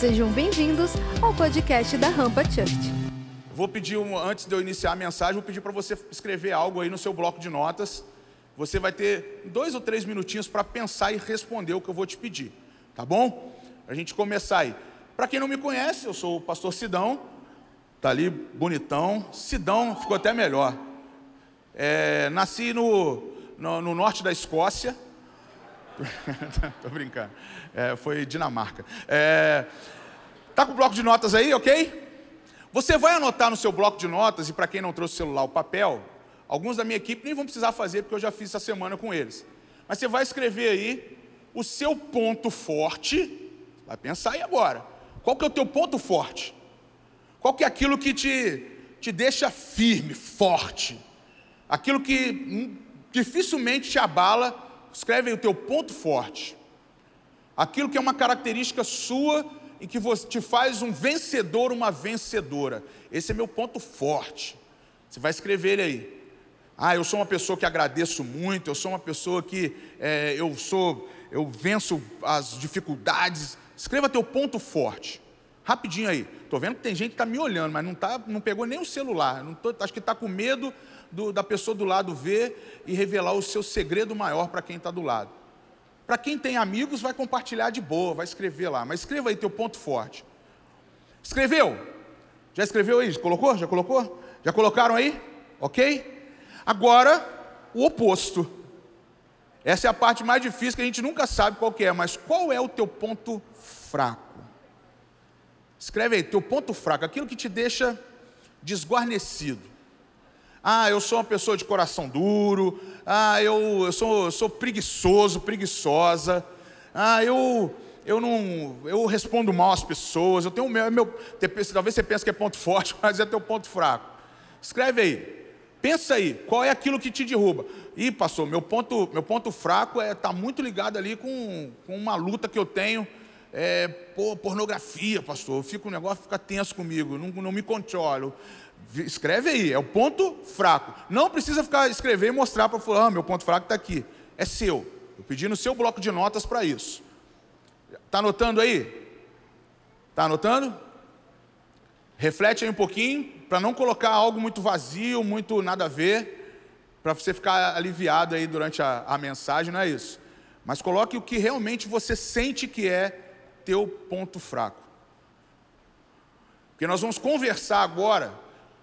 Sejam bem-vindos ao podcast da Rampa Church. Vou pedir, um, antes de eu iniciar a mensagem, vou pedir para você escrever algo aí no seu bloco de notas. Você vai ter dois ou três minutinhos para pensar e responder o que eu vou te pedir, tá bom? A gente começar aí. Para quem não me conhece, eu sou o pastor Sidão, tá ali bonitão. Sidão ficou até melhor. É, nasci no, no, no norte da Escócia. Tô brincando. É, foi Dinamarca. É, tá com o bloco de notas aí, ok? Você vai anotar no seu bloco de notas, e para quem não trouxe o celular, o papel, alguns da minha equipe nem vão precisar fazer, porque eu já fiz essa semana com eles. Mas você vai escrever aí o seu ponto forte, vai pensar aí agora. Qual que é o teu ponto forte? Qual que é aquilo que te, te deixa firme, forte? Aquilo que hum, dificilmente te abala, escreve aí o teu ponto forte. Aquilo que é uma característica sua e que te faz um vencedor, uma vencedora. Esse é meu ponto forte. Você vai escrever ele aí. Ah, eu sou uma pessoa que agradeço muito, eu sou uma pessoa que é, eu sou, eu venço as dificuldades. Escreva teu ponto forte. Rapidinho aí. Estou vendo que tem gente que está me olhando, mas não, tá, não pegou nem o celular. Tô, acho que está com medo do, da pessoa do lado ver e revelar o seu segredo maior para quem está do lado. Para quem tem amigos, vai compartilhar de boa, vai escrever lá. Mas escreva aí teu ponto forte. Escreveu? Já escreveu aí? Colocou? Já colocou? Já colocaram aí? Ok? Agora, o oposto. Essa é a parte mais difícil que a gente nunca sabe qual é, mas qual é o teu ponto fraco? Escreve aí, teu ponto fraco, aquilo que te deixa desguarnecido. Ah, eu sou uma pessoa de coração duro. Ah, eu, eu, sou, eu sou preguiçoso, preguiçosa. Ah, eu, eu não, eu respondo mal às pessoas. Eu tenho meu, meu, talvez você pense que é ponto forte, mas é teu ponto fraco. Escreve aí. Pensa aí, qual é aquilo que te derruba? Ih, pastor, meu ponto, meu ponto fraco é tá muito ligado ali com, com uma luta que eu tenho. É, pornografia, pastor. Eu fico, o negócio fica tenso comigo, não, não me controlo. Escreve aí, é o ponto fraco. Não precisa ficar escrever e mostrar para falar, ah, meu ponto fraco está aqui. É seu. Eu pedi no seu bloco de notas para isso. Está anotando aí? Está anotando? Reflete aí um pouquinho, para não colocar algo muito vazio, muito nada a ver, para você ficar aliviado aí durante a, a mensagem, não é isso. Mas coloque o que realmente você sente que é teu ponto fraco. Porque nós vamos conversar agora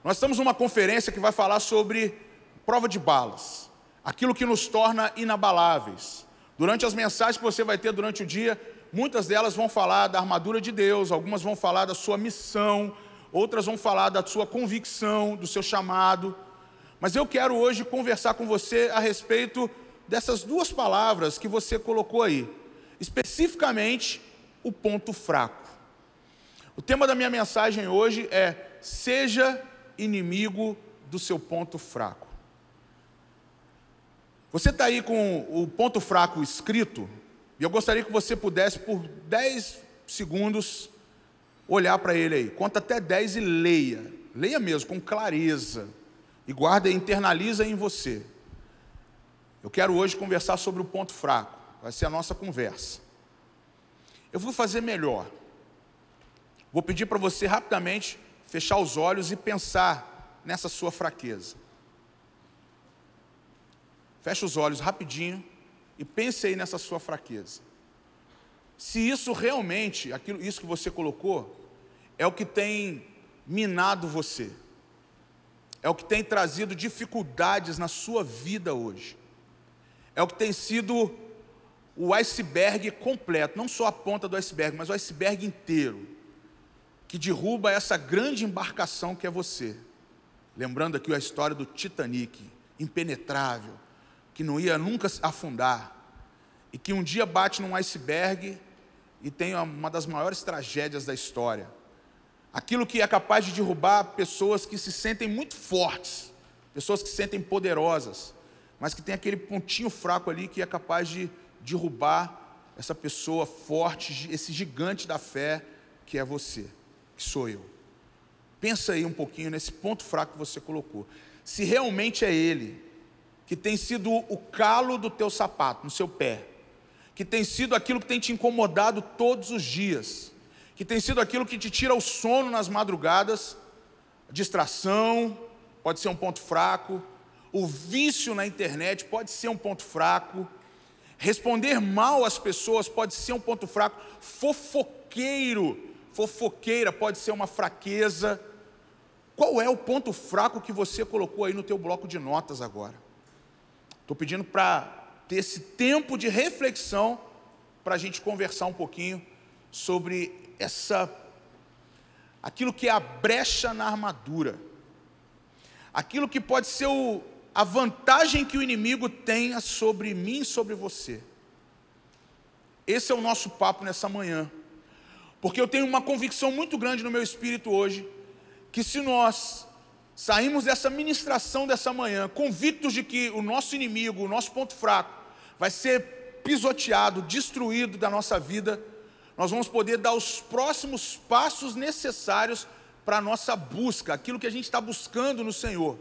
nós estamos numa conferência que vai falar sobre prova de balas, aquilo que nos torna inabaláveis. Durante as mensagens que você vai ter durante o dia, muitas delas vão falar da armadura de Deus, algumas vão falar da sua missão, outras vão falar da sua convicção, do seu chamado. Mas eu quero hoje conversar com você a respeito dessas duas palavras que você colocou aí, especificamente o ponto fraco. O tema da minha mensagem hoje é: seja inimigo do seu ponto fraco. Você está aí com o ponto fraco escrito, e eu gostaria que você pudesse, por 10 segundos, olhar para ele aí. Conta até 10 e leia. Leia mesmo, com clareza. E guarda e internaliza em você. Eu quero hoje conversar sobre o ponto fraco. Vai ser a nossa conversa. Eu vou fazer melhor. Vou pedir para você rapidamente fechar os olhos e pensar nessa sua fraqueza. Feche os olhos rapidinho e pense aí nessa sua fraqueza. Se isso realmente, aquilo, isso que você colocou, é o que tem minado você, é o que tem trazido dificuldades na sua vida hoje, é o que tem sido o iceberg completo, não só a ponta do iceberg, mas o iceberg inteiro que derruba essa grande embarcação que é você. Lembrando aqui a história do Titanic, impenetrável, que não ia nunca afundar, e que um dia bate num iceberg e tem uma das maiores tragédias da história. Aquilo que é capaz de derrubar pessoas que se sentem muito fortes, pessoas que se sentem poderosas, mas que tem aquele pontinho fraco ali que é capaz de derrubar essa pessoa forte, esse gigante da fé que é você que sou eu. Pensa aí um pouquinho nesse ponto fraco que você colocou. Se realmente é ele que tem sido o calo do teu sapato, no seu pé, que tem sido aquilo que tem te incomodado todos os dias, que tem sido aquilo que te tira o sono nas madrugadas, distração, pode ser um ponto fraco, o vício na internet pode ser um ponto fraco, responder mal às pessoas pode ser um ponto fraco, fofoqueiro, fofoqueira pode ser uma fraqueza. Qual é o ponto fraco que você colocou aí no teu bloco de notas agora? Estou pedindo para ter esse tempo de reflexão para a gente conversar um pouquinho sobre essa aquilo que é a brecha na armadura, aquilo que pode ser o, a vantagem que o inimigo tenha sobre mim sobre você. Esse é o nosso papo nessa manhã, porque eu tenho uma convicção muito grande no meu espírito hoje, que se nós saímos dessa ministração dessa manhã, convictos de que o nosso inimigo, o nosso ponto fraco, vai ser pisoteado, destruído da nossa vida, nós vamos poder dar os próximos passos necessários para a nossa busca, aquilo que a gente está buscando no Senhor.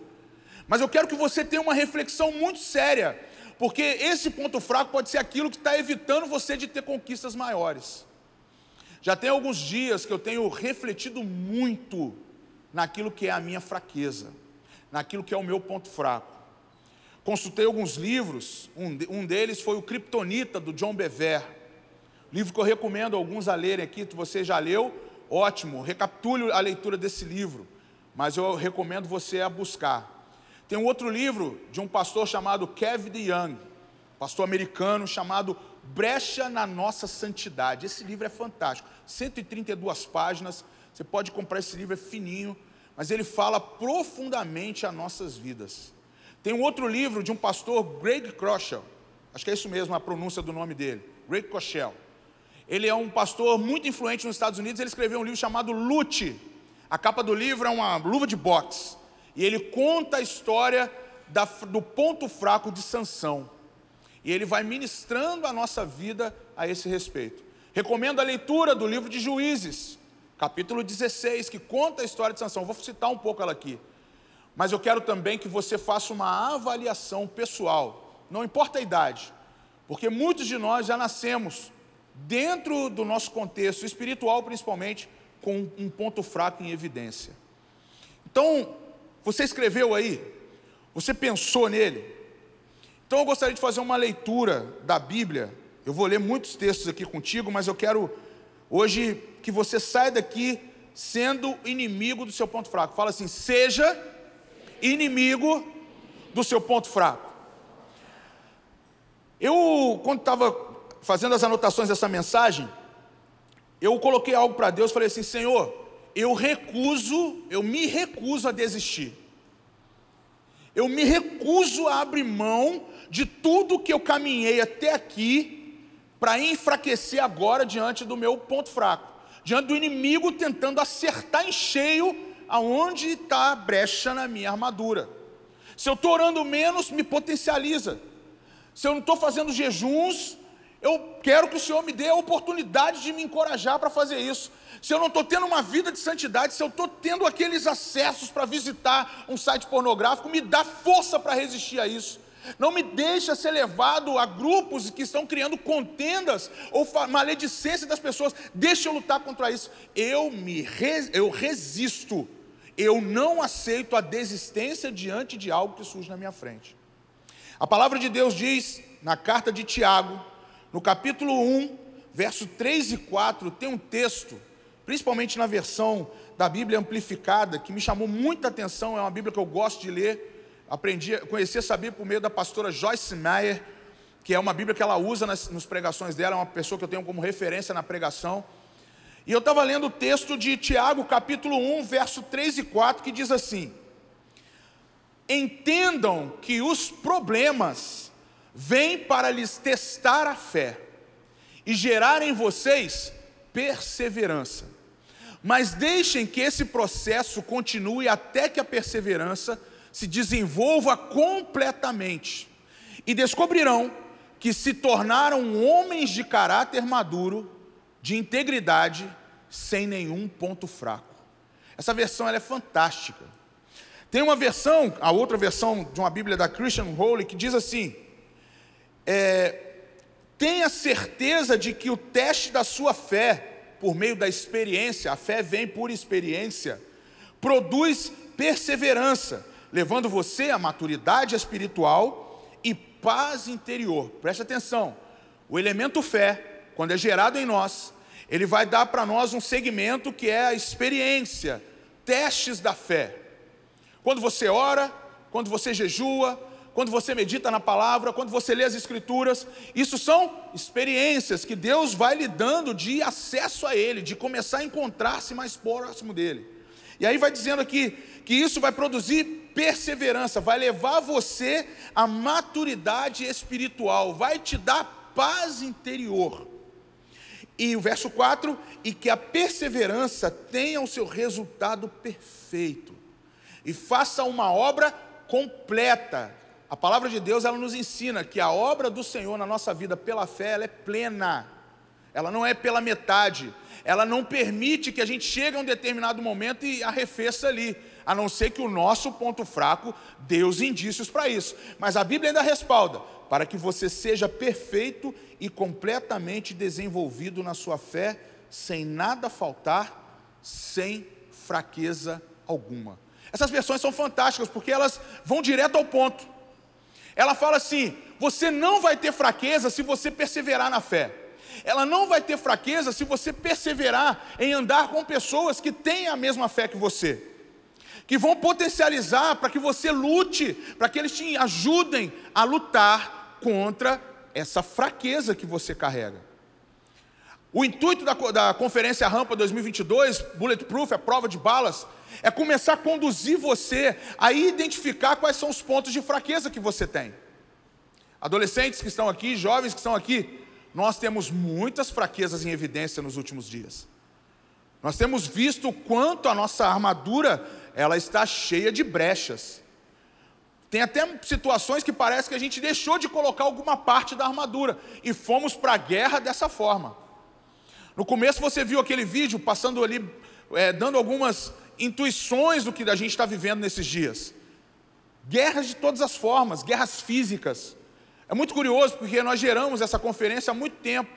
Mas eu quero que você tenha uma reflexão muito séria, porque esse ponto fraco pode ser aquilo que está evitando você de ter conquistas maiores. Já tem alguns dias que eu tenho refletido muito naquilo que é a minha fraqueza, naquilo que é o meu ponto fraco. Consultei alguns livros, um, um deles foi o Kryptonita, do John Bever. Livro que eu recomendo alguns a lerem aqui, se você já leu, ótimo, recapitule a leitura desse livro, mas eu recomendo você a buscar. Tem um outro livro de um pastor chamado Kevin Young, pastor americano, chamado Brecha na Nossa Santidade. Esse livro é fantástico, 132 páginas, você pode comprar esse livro, é fininho, mas ele fala profundamente a nossas vidas. Tem um outro livro de um pastor, Greg Kroschel, acho que é isso mesmo a pronúncia do nome dele, Greg Kroschel. Ele é um pastor muito influente nos Estados Unidos. Ele escreveu um livro chamado Lute. A capa do livro é uma luva de boxe. E ele conta a história da, do ponto fraco de Sansão. E ele vai ministrando a nossa vida a esse respeito. Recomendo a leitura do livro de Juízes, capítulo 16, que conta a história de Sansão. Vou citar um pouco ela aqui. Mas eu quero também que você faça uma avaliação pessoal, não importa a idade, porque muitos de nós já nascemos dentro do nosso contexto espiritual, principalmente, com um ponto fraco em evidência. Então, você escreveu aí, você pensou nele. Então, eu gostaria de fazer uma leitura da Bíblia. Eu vou ler muitos textos aqui contigo, mas eu quero hoje que você saia daqui sendo inimigo do seu ponto fraco. Fala assim: seja inimigo do seu ponto fraco. Eu, quando estava fazendo as anotações dessa mensagem, eu coloquei algo para Deus, falei assim: Senhor, eu recuso, eu me recuso a desistir. Eu me recuso a abrir mão de tudo que eu caminhei até aqui para enfraquecer agora diante do meu ponto fraco, diante do inimigo tentando acertar em cheio aonde está a brecha na minha armadura. Se eu estou orando menos, me potencializa. Se eu não estou fazendo jejuns, eu quero que o Senhor me dê a oportunidade de me encorajar para fazer isso. Se eu não estou tendo uma vida de santidade, se eu estou tendo aqueles acessos para visitar um site pornográfico, me dá força para resistir a isso. Não me deixa ser levado a grupos que estão criando contendas ou maledicência das pessoas. Deixa eu lutar contra isso. Eu me eu resisto. Eu não aceito a desistência diante de algo que surge na minha frente. A palavra de Deus diz na carta de Tiago, no capítulo 1, verso 3 e 4, tem um texto, principalmente na versão da Bíblia amplificada, que me chamou muita atenção, é uma Bíblia que eu gosto de ler. Aprendi, conheci essa Bíblia por meio da pastora Joyce Meyer, que é uma Bíblia que ela usa nas, nas pregações dela, é uma pessoa que eu tenho como referência na pregação. E eu estava lendo o texto de Tiago, capítulo 1, verso 3 e 4, que diz assim: Entendam que os problemas vem para lhes testar a fé e gerar em vocês perseverança. Mas deixem que esse processo continue até que a perseverança se desenvolva completamente. E descobrirão que se tornaram homens de caráter maduro, de integridade, sem nenhum ponto fraco. Essa versão é fantástica. Tem uma versão, a outra versão de uma Bíblia da Christian Holy, que diz assim: é, tenha certeza de que o teste da sua fé, por meio da experiência, a fé vem por experiência, produz perseverança, levando você à maturidade espiritual e paz interior. Preste atenção, o elemento fé, quando é gerado em nós, ele vai dar para nós um segmento que é a experiência, testes da fé. Quando você ora, quando você jejua, quando você medita na palavra, quando você lê as escrituras, isso são experiências que Deus vai lhe dando de acesso a Ele, de começar a encontrar-se mais próximo dele. E aí vai dizendo aqui que isso vai produzir perseverança, vai levar você à maturidade espiritual, vai te dar paz interior. E o verso 4: e que a perseverança tenha o seu resultado perfeito, e faça uma obra completa. A palavra de Deus ela nos ensina que a obra do Senhor na nossa vida pela fé ela é plena, ela não é pela metade, ela não permite que a gente chegue a um determinado momento e arrefeça ali, a não ser que o nosso ponto fraco dê os indícios para isso. Mas a Bíblia ainda respalda: para que você seja perfeito e completamente desenvolvido na sua fé, sem nada faltar, sem fraqueza alguma. Essas versões são fantásticas porque elas vão direto ao ponto. Ela fala assim: você não vai ter fraqueza se você perseverar na fé. Ela não vai ter fraqueza se você perseverar em andar com pessoas que têm a mesma fé que você, que vão potencializar para que você lute, para que eles te ajudem a lutar contra essa fraqueza que você carrega. O intuito da, da Conferência Rampa 2022, Bulletproof, a prova de balas, é começar a conduzir você a identificar quais são os pontos de fraqueza que você tem. Adolescentes que estão aqui, jovens que estão aqui, nós temos muitas fraquezas em evidência nos últimos dias. Nós temos visto o quanto a nossa armadura ela está cheia de brechas. Tem até situações que parece que a gente deixou de colocar alguma parte da armadura e fomos para a guerra dessa forma. No começo você viu aquele vídeo passando ali, é, dando algumas intuições do que a gente está vivendo nesses dias. Guerras de todas as formas, guerras físicas. É muito curioso porque nós geramos essa conferência há muito tempo.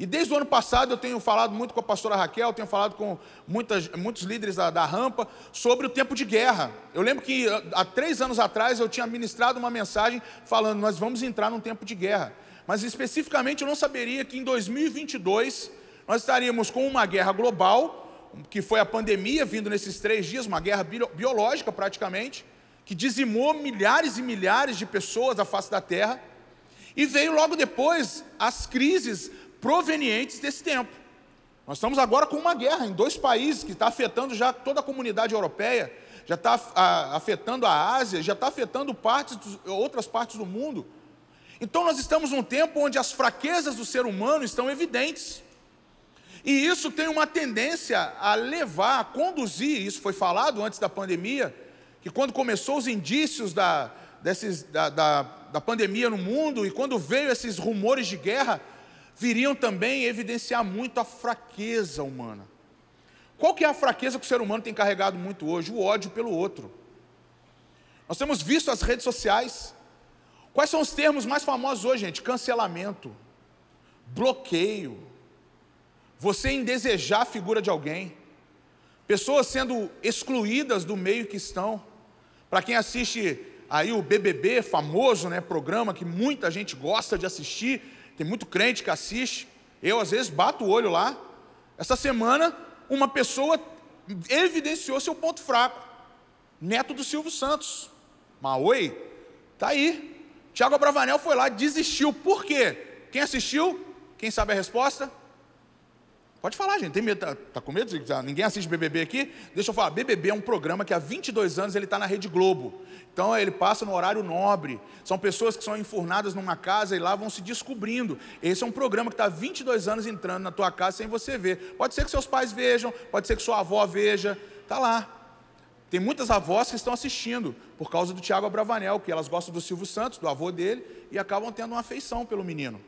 E desde o ano passado eu tenho falado muito com a pastora Raquel, tenho falado com muitas, muitos líderes da, da rampa sobre o tempo de guerra. Eu lembro que há três anos atrás eu tinha ministrado uma mensagem falando: nós vamos entrar num tempo de guerra. Mas especificamente eu não saberia que em 2022 nós estaríamos com uma guerra global, que foi a pandemia vindo nesses três dias, uma guerra biológica praticamente, que dizimou milhares e milhares de pessoas da face da terra. E veio logo depois as crises provenientes desse tempo. Nós estamos agora com uma guerra em dois países que está afetando já toda a comunidade europeia, já está afetando a Ásia, já está afetando partes, outras partes do mundo. Então nós estamos num tempo onde as fraquezas do ser humano estão evidentes. E isso tem uma tendência a levar, a conduzir, isso foi falado antes da pandemia, que quando começou os indícios da, desses, da, da, da pandemia no mundo e quando veio esses rumores de guerra, viriam também evidenciar muito a fraqueza humana. Qual que é a fraqueza que o ser humano tem carregado muito hoje? O ódio pelo outro. Nós temos visto as redes sociais. Quais são os termos mais famosos hoje, gente? Cancelamento, bloqueio, você indesejar a figura de alguém, pessoas sendo excluídas do meio que estão. Para quem assiste aí o BBB, famoso, né, programa que muita gente gosta de assistir, tem muito crente que assiste. Eu, às vezes, bato o olho lá. Essa semana, uma pessoa evidenciou seu ponto fraco. Neto do Silvio Santos. Mas, oi, tá aí. Tiago Abravanel foi lá, desistiu. Por quê? Quem assistiu? Quem sabe a resposta? Pode falar, gente. Tem medo? Tá, tá com medo? Ninguém assiste BBB aqui? Deixa eu falar. BBB é um programa que há 22 anos ele está na Rede Globo. Então ele passa no horário nobre. São pessoas que são enfurnadas numa casa e lá vão se descobrindo. Esse é um programa que está 22 anos entrando na tua casa sem você ver. Pode ser que seus pais vejam, pode ser que sua avó veja. Está lá. Tem muitas avós que estão assistindo por causa do Tiago Abravanel, que elas gostam do Silvio Santos, do avô dele, e acabam tendo uma afeição pelo menino.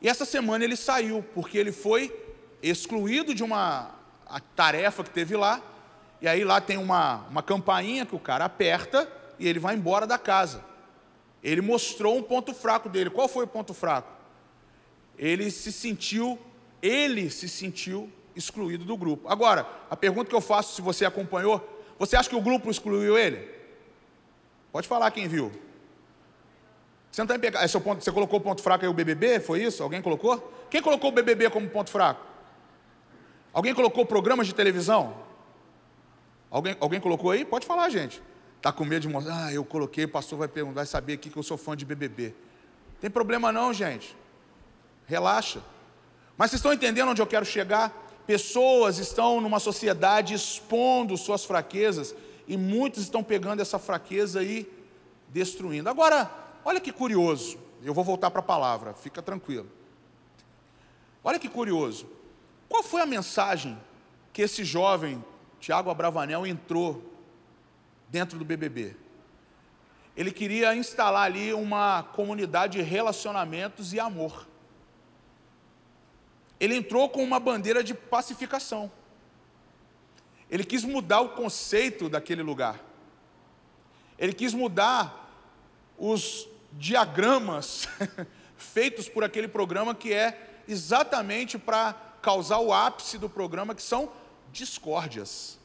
E essa semana ele saiu, porque ele foi excluído de uma tarefa que teve lá, e aí lá tem uma, uma campainha que o cara aperta e ele vai embora da casa. Ele mostrou um ponto fraco dele. Qual foi o ponto fraco? Ele se sentiu ele se sentiu excluído do grupo. Agora, a pergunta que eu faço, se você acompanhou, você acha que o grupo excluiu ele? Pode falar quem viu. Você não está em ponto, você colocou o ponto fraco aí o BBB, foi isso? Alguém colocou? Quem colocou o BBB como ponto fraco? Alguém colocou programas de televisão? Alguém, alguém colocou aí? Pode falar, gente. Está com medo de mostrar? Ah, eu coloquei, o pastor vai perguntar, vai saber aqui que eu sou fã de BBB. Tem problema não, gente. Relaxa. Mas vocês estão entendendo onde eu quero chegar? Pessoas estão numa sociedade expondo suas fraquezas e muitos estão pegando essa fraqueza e destruindo. Agora, olha que curioso. Eu vou voltar para a palavra, fica tranquilo. Olha que curioso. Qual foi a mensagem que esse jovem, Tiago Abravanel, entrou dentro do BBB? Ele queria instalar ali uma comunidade de relacionamentos e amor. Ele entrou com uma bandeira de pacificação. Ele quis mudar o conceito daquele lugar. Ele quis mudar os diagramas feitos por aquele programa que é exatamente para causar o ápice do programa, que são discórdias.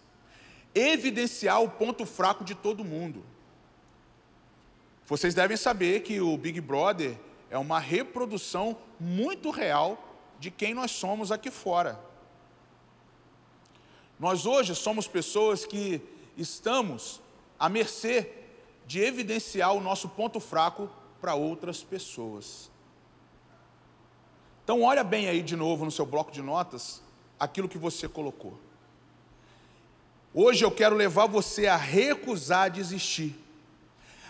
Evidenciar o ponto fraco de todo mundo. Vocês devem saber que o Big Brother é uma reprodução muito real de quem nós somos aqui fora. Nós hoje somos pessoas que estamos à mercê de evidenciar o nosso ponto fraco para outras pessoas. Então, olha bem aí de novo no seu bloco de notas aquilo que você colocou. Hoje eu quero levar você a recusar desistir,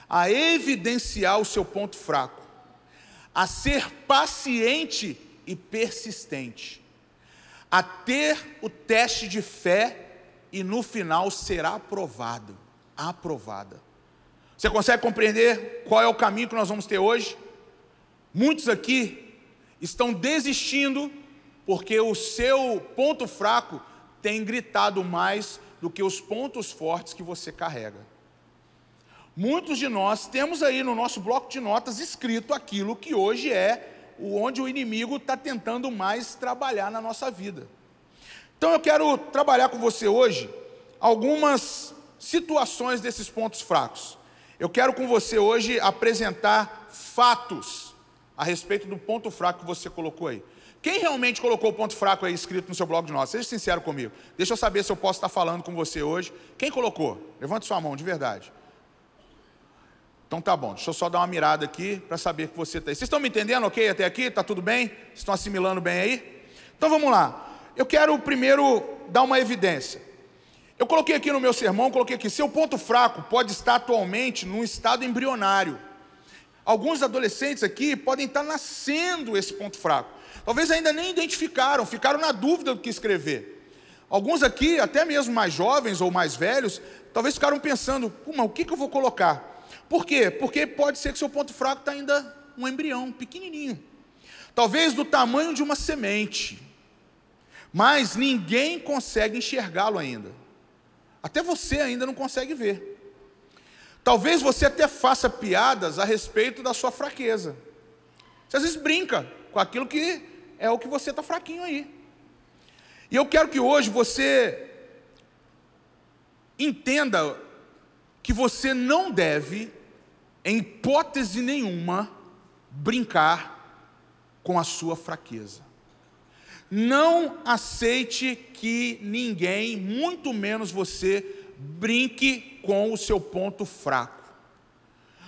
a evidenciar o seu ponto fraco, a ser paciente e persistente, a ter o teste de fé e no final será aprovado, aprovada. Você consegue compreender qual é o caminho que nós vamos ter hoje? Muitos aqui estão desistindo porque o seu ponto fraco tem gritado mais do que os pontos fortes que você carrega. Muitos de nós temos aí no nosso bloco de notas escrito aquilo que hoje é onde o inimigo está tentando mais trabalhar na nossa vida. Então eu quero trabalhar com você hoje algumas situações desses pontos fracos. Eu quero com você hoje apresentar fatos a respeito do ponto fraco que você colocou aí. Quem realmente colocou o ponto fraco aí escrito no seu blog de notas? Seja sincero comigo. Deixa eu saber se eu posso estar falando com você hoje. Quem colocou? Levante sua mão, de verdade. Então tá bom, deixa eu só dar uma mirada aqui para saber que você está aí. Vocês estão me entendendo ok até aqui? Está tudo bem? Estão assimilando bem aí? Então vamos lá. Eu quero primeiro dar uma evidência. Eu coloquei aqui no meu sermão, coloquei aqui, seu ponto fraco pode estar atualmente num estado embrionário. Alguns adolescentes aqui podem estar nascendo esse ponto fraco. Talvez ainda nem identificaram, ficaram na dúvida do que escrever. Alguns aqui, até mesmo mais jovens ou mais velhos, talvez ficaram pensando, o que, que eu vou colocar? Por quê? Porque pode ser que seu ponto fraco está ainda um embrião, pequenininho. Talvez do tamanho de uma semente. Mas ninguém consegue enxergá-lo ainda. Até você ainda não consegue ver. Talvez você até faça piadas a respeito da sua fraqueza. Você às vezes brinca com aquilo que é o que você está fraquinho aí. E eu quero que hoje você entenda que você não deve, em hipótese nenhuma, brincar com a sua fraqueza. Não aceite que ninguém, muito menos você, brinque com o seu ponto fraco.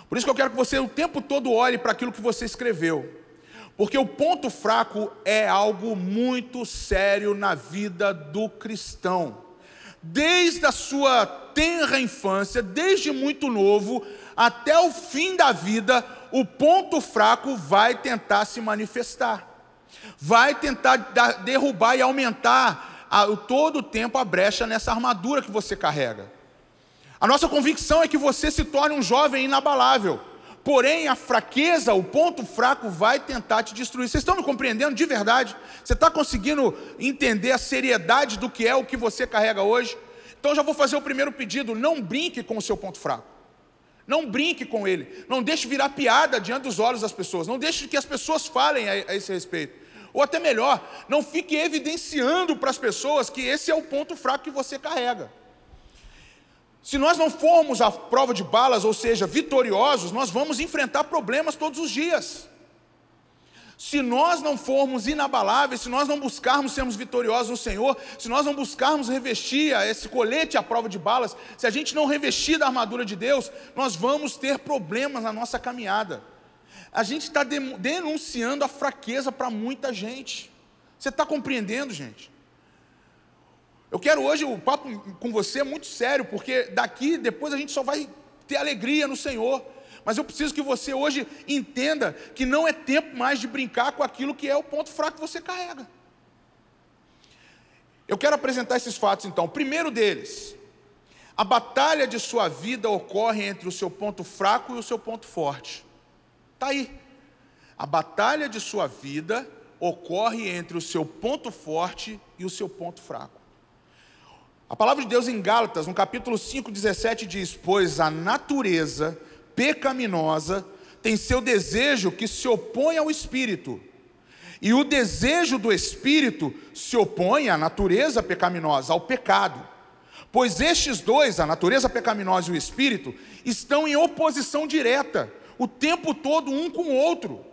Por isso que eu quero que você o tempo todo olhe para aquilo que você escreveu. Porque o ponto fraco é algo muito sério na vida do cristão desde a sua tenra infância, desde muito novo, até o fim da vida, o ponto fraco vai tentar se manifestar, vai tentar derrubar e aumentar a, todo o tempo a brecha nessa armadura que você carrega. A nossa convicção é que você se torne um jovem inabalável. Porém, a fraqueza, o ponto fraco, vai tentar te destruir. Vocês estão me compreendendo de verdade? Você está conseguindo entender a seriedade do que é o que você carrega hoje? Então, já vou fazer o primeiro pedido: não brinque com o seu ponto fraco. Não brinque com ele. Não deixe virar piada diante dos olhos das pessoas. Não deixe que as pessoas falem a, a esse respeito. Ou até melhor, não fique evidenciando para as pessoas que esse é o ponto fraco que você carrega. Se nós não formos à prova de balas, ou seja, vitoriosos, nós vamos enfrentar problemas todos os dias. Se nós não formos inabaláveis, se nós não buscarmos sermos vitoriosos no Senhor, se nós não buscarmos revestir esse colete à prova de balas, se a gente não revestir da armadura de Deus, nós vamos ter problemas na nossa caminhada. A gente está denunciando a fraqueza para muita gente. Você está compreendendo, gente? Eu quero hoje o papo com você é muito sério, porque daqui depois a gente só vai ter alegria no Senhor. Mas eu preciso que você hoje entenda que não é tempo mais de brincar com aquilo que é o ponto fraco que você carrega. Eu quero apresentar esses fatos então. primeiro deles, a batalha de sua vida ocorre entre o seu ponto fraco e o seu ponto forte. Está aí. A batalha de sua vida ocorre entre o seu ponto forte e o seu ponto fraco. A palavra de Deus em Gálatas, no capítulo 5, 17, diz: Pois a natureza pecaminosa tem seu desejo que se opõe ao espírito. E o desejo do espírito se opõe à natureza pecaminosa, ao pecado. Pois estes dois, a natureza pecaminosa e o espírito, estão em oposição direta, o tempo todo um com o outro,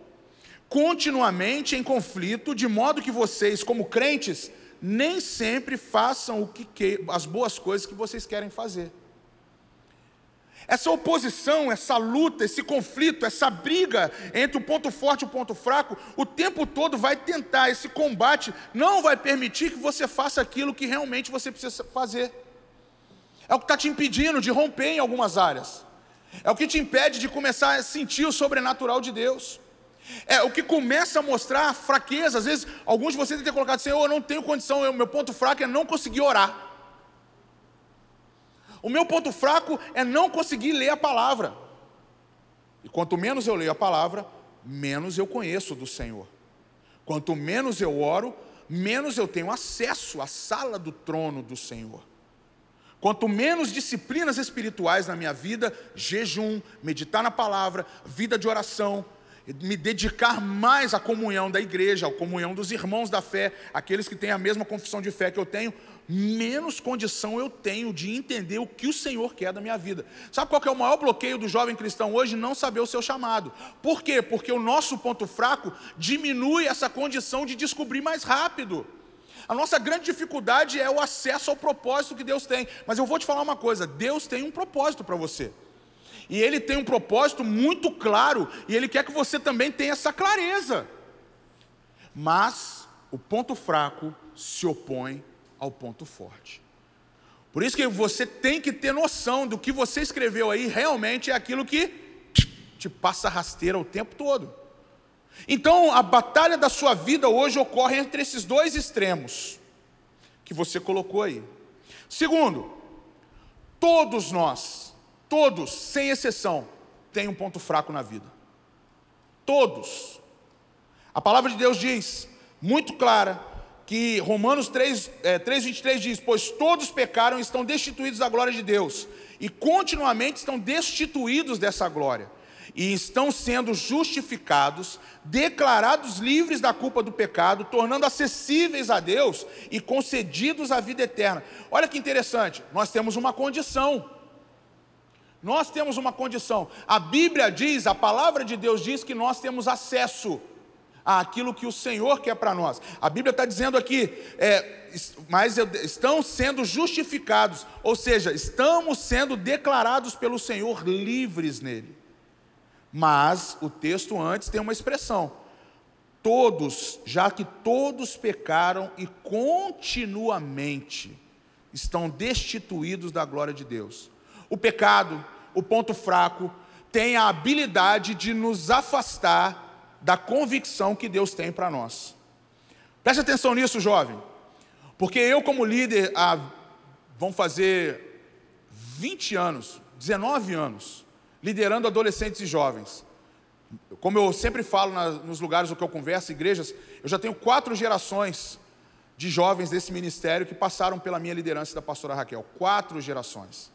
continuamente em conflito, de modo que vocês, como crentes, nem sempre façam o que, as boas coisas que vocês querem fazer. Essa oposição, essa luta, esse conflito, essa briga entre o ponto forte e o ponto fraco, o tempo todo vai tentar, esse combate não vai permitir que você faça aquilo que realmente você precisa fazer. É o que está te impedindo de romper em algumas áreas. É o que te impede de começar a sentir o sobrenatural de Deus. É o que começa a mostrar fraqueza. Às vezes, alguns de vocês ter colocado assim: oh, eu não tenho condição, o meu ponto fraco é não conseguir orar. O meu ponto fraco é não conseguir ler a palavra. E quanto menos eu leio a palavra, menos eu conheço do Senhor. Quanto menos eu oro, menos eu tenho acesso à sala do trono do Senhor. Quanto menos disciplinas espirituais na minha vida, jejum, meditar na palavra, vida de oração, me dedicar mais à comunhão da igreja, à comunhão dos irmãos da fé, aqueles que têm a mesma confissão de fé que eu tenho, menos condição eu tenho de entender o que o Senhor quer da minha vida. Sabe qual é o maior bloqueio do jovem cristão hoje? Não saber o seu chamado. Por quê? Porque o nosso ponto fraco diminui essa condição de descobrir mais rápido. A nossa grande dificuldade é o acesso ao propósito que Deus tem. Mas eu vou te falar uma coisa: Deus tem um propósito para você. E Ele tem um propósito muito claro, e Ele quer que você também tenha essa clareza. Mas o ponto fraco se opõe ao ponto forte. Por isso que você tem que ter noção do que você escreveu aí realmente é aquilo que te passa rasteira o tempo todo. Então, a batalha da sua vida hoje ocorre entre esses dois extremos que você colocou aí. Segundo, todos nós, todos, sem exceção, têm um ponto fraco na vida. Todos. A palavra de Deus diz, muito clara, que Romanos 3, é, 3, 23 diz: Pois todos pecaram e estão destituídos da glória de Deus, e continuamente estão destituídos dessa glória, e estão sendo justificados, declarados livres da culpa do pecado, tornando acessíveis a Deus e concedidos a vida eterna. Olha que interessante, nós temos uma condição. Nós temos uma condição. A Bíblia diz, a palavra de Deus diz que nós temos acesso àquilo que o Senhor quer para nós. A Bíblia está dizendo aqui, é, mas estão sendo justificados, ou seja, estamos sendo declarados pelo Senhor livres nele. Mas o texto antes tem uma expressão: todos, já que todos pecaram e continuamente estão destituídos da glória de Deus. O pecado, o ponto fraco, tem a habilidade de nos afastar da convicção que Deus tem para nós. Preste atenção nisso, jovem, porque eu, como líder, há, vão fazer 20 anos, 19 anos, liderando adolescentes e jovens. Como eu sempre falo nos lugares onde eu converso, igrejas, eu já tenho quatro gerações de jovens desse ministério que passaram pela minha liderança da pastora Raquel. Quatro gerações.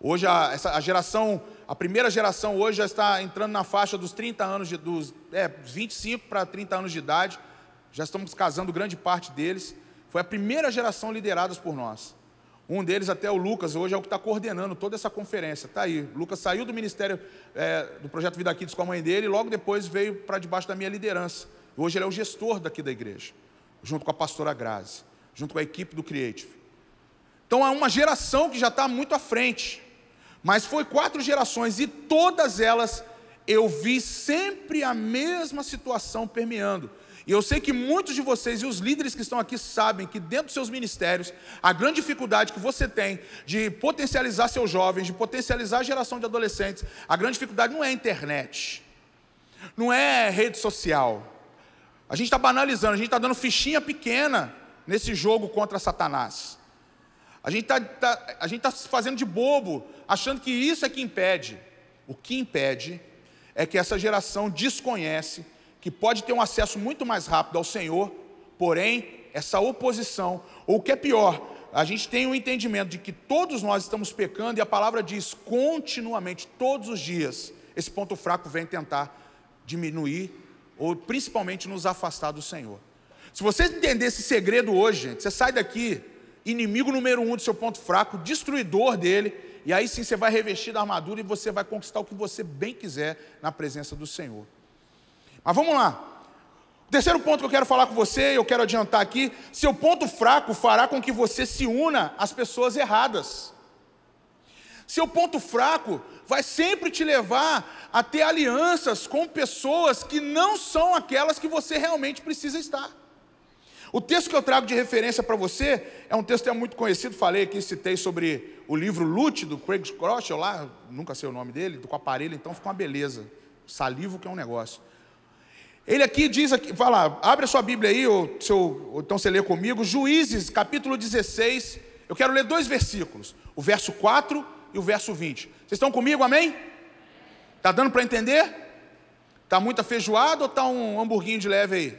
Hoje a, essa, a geração, a primeira geração hoje já está entrando na faixa dos 30 anos, de, dos é, 25 para 30 anos de idade. Já estamos casando grande parte deles. Foi a primeira geração liderada por nós. Um deles, até o Lucas, hoje é o que está coordenando toda essa conferência. Está aí. Lucas saiu do ministério é, do Projeto Vida Kids com a mãe dele e logo depois veio para debaixo da minha liderança. Hoje ele é o gestor daqui da igreja, junto com a pastora Grazi, junto com a equipe do Creative. Então há uma geração que já está muito à frente. Mas foi quatro gerações e todas elas eu vi sempre a mesma situação permeando. E eu sei que muitos de vocês e os líderes que estão aqui sabem que dentro dos seus ministérios, a grande dificuldade que você tem de potencializar seus jovens, de potencializar a geração de adolescentes, a grande dificuldade não é a internet, não é rede social. A gente está banalizando, a gente está dando fichinha pequena nesse jogo contra Satanás. A gente está tá, gente tá se fazendo de bobo, achando que isso é que impede. O que impede é que essa geração desconhece que pode ter um acesso muito mais rápido ao Senhor, porém, essa oposição, ou o que é pior, a gente tem o um entendimento de que todos nós estamos pecando e a palavra diz continuamente, todos os dias, esse ponto fraco vem tentar diminuir ou principalmente nos afastar do Senhor. Se você entender esse segredo hoje, gente, você sai daqui, inimigo número um do seu ponto fraco, destruidor dele, e aí sim você vai revestir da armadura e você vai conquistar o que você bem quiser na presença do Senhor. Mas vamos lá. Terceiro ponto que eu quero falar com você, eu quero adiantar aqui: seu ponto fraco fará com que você se una às pessoas erradas. Seu ponto fraco vai sempre te levar a ter alianças com pessoas que não são aquelas que você realmente precisa estar. O texto que eu trago de referência para você é um texto que é muito conhecido, falei aqui, citei sobre o livro Lute, do Craig Groeschel, lá, nunca sei o nome dele, com aparelho, então fica uma beleza. Salivo que é um negócio. Ele aqui diz, aqui, vai lá, abre a sua Bíblia aí, ou, seu, ou então você lê comigo, Juízes, capítulo 16. Eu quero ler dois versículos, o verso 4 e o verso 20. Vocês estão comigo, amém? Está dando para entender? Está muita feijoada ou está um hamburguinho de leve aí?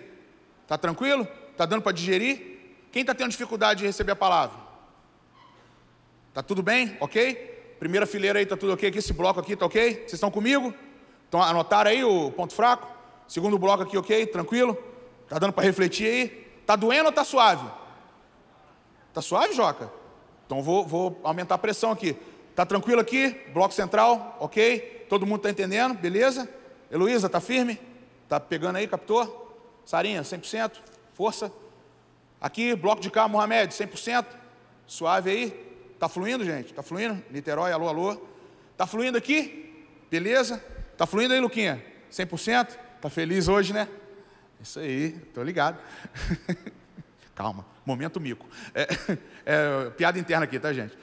Está tranquilo? Está dando para digerir? Quem está tendo dificuldade de receber a palavra? Está tudo bem? Ok? Primeira fileira aí, está tudo ok? Aqui, esse bloco aqui, está ok? Vocês estão comigo? Então anotaram aí o ponto fraco? Segundo bloco aqui, ok? Tranquilo? Tá dando para refletir aí? Tá doendo ou tá suave? Tá suave, Joca? Então vou, vou aumentar a pressão aqui. Tá tranquilo aqui? Bloco central, ok? Todo mundo tá entendendo? Beleza? Heloísa, tá firme? Tá pegando aí, captou? Sarinha, 100%? Força? Aqui, bloco de cá, Mohamed, 100%? Suave aí? Tá fluindo, gente? Tá fluindo? Niterói, alô, alô. Tá fluindo aqui? Beleza? Tá fluindo aí, Luquinha? 100%? Tá feliz hoje, né? Isso aí, tô ligado. Calma, momento mico. É, é, piada interna aqui, tá, gente?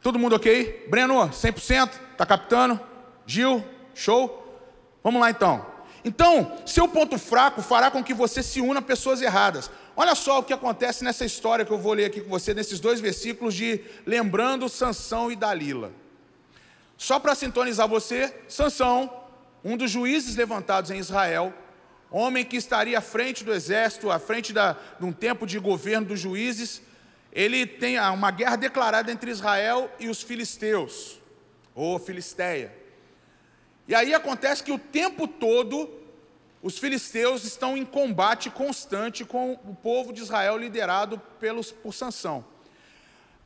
Todo mundo ok? Breno, 100%? Tá captando? Gil, show? Vamos lá então. Então, seu ponto fraco fará com que você se una a pessoas erradas. Olha só o que acontece nessa história que eu vou ler aqui com você, nesses dois versículos de lembrando Sansão e Dalila. Só para sintonizar você, Sansão um dos juízes levantados em Israel, homem que estaria à frente do exército, à frente da, de um tempo de governo dos juízes, ele tem uma guerra declarada entre Israel e os filisteus, ou Filisteia. E aí acontece que o tempo todo os filisteus estão em combate constante com o povo de Israel liderado pelos, por Sansão.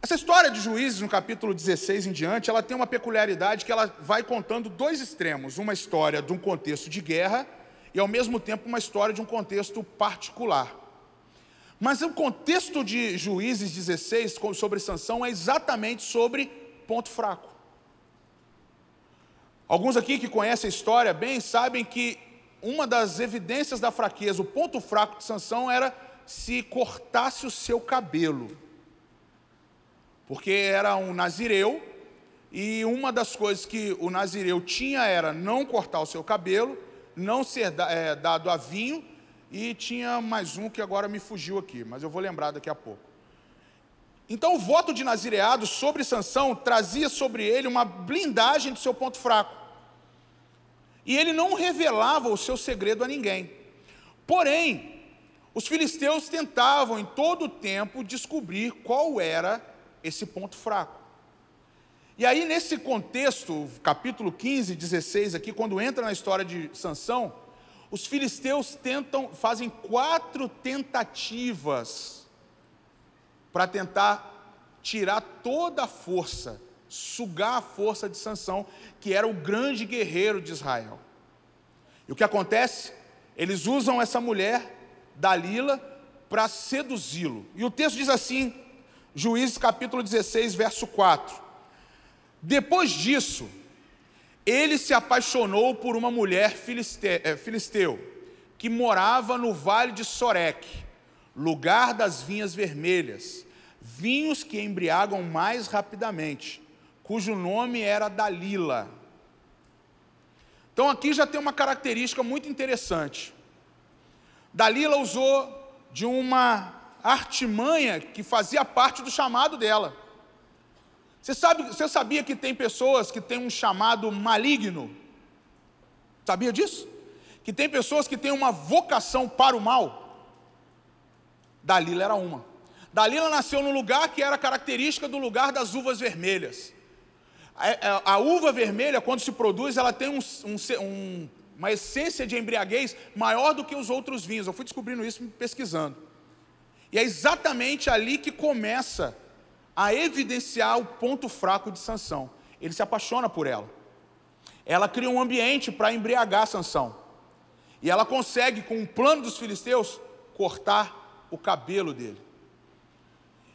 Essa história de Juízes, no capítulo 16 em diante, ela tem uma peculiaridade que ela vai contando dois extremos: uma história de um contexto de guerra e, ao mesmo tempo, uma história de um contexto particular. Mas o contexto de Juízes 16 sobre Sansão é exatamente sobre ponto fraco. Alguns aqui que conhecem a história bem sabem que uma das evidências da fraqueza, o ponto fraco de Sansão era se cortasse o seu cabelo porque era um nazireu, e uma das coisas que o nazireu tinha era não cortar o seu cabelo, não ser é, dado a vinho, e tinha mais um que agora me fugiu aqui, mas eu vou lembrar daqui a pouco. Então o voto de nazireado sobre Sansão trazia sobre ele uma blindagem do seu ponto fraco. E ele não revelava o seu segredo a ninguém. Porém, os filisteus tentavam em todo o tempo descobrir qual era esse ponto fraco. E aí, nesse contexto, capítulo 15, 16 aqui, quando entra na história de Sansão, os filisteus tentam, fazem quatro tentativas para tentar tirar toda a força, sugar a força de Sansão, que era o grande guerreiro de Israel. E o que acontece? Eles usam essa mulher, Dalila, para seduzi-lo. E o texto diz assim, Juízes capítulo 16, verso 4. Depois disso, ele se apaixonou por uma mulher eh, filisteu, que morava no vale de Soreque, lugar das vinhas vermelhas, vinhos que embriagam mais rapidamente, cujo nome era Dalila. Então aqui já tem uma característica muito interessante. Dalila usou de uma artimanha que fazia parte do chamado dela. Você, sabe, você sabia que tem pessoas que têm um chamado maligno? Sabia disso? Que tem pessoas que têm uma vocação para o mal? Dalila era uma. Dalila nasceu no lugar que era característica do lugar das uvas vermelhas. A, a, a uva vermelha, quando se produz, ela tem um, um, um, uma essência de embriaguez maior do que os outros vinhos. Eu fui descobrindo isso pesquisando. E é exatamente ali que começa a evidenciar o ponto fraco de Sansão. Ele se apaixona por ela. Ela cria um ambiente para embriagar Sansão. E ela consegue, com um plano dos filisteus, cortar o cabelo dele.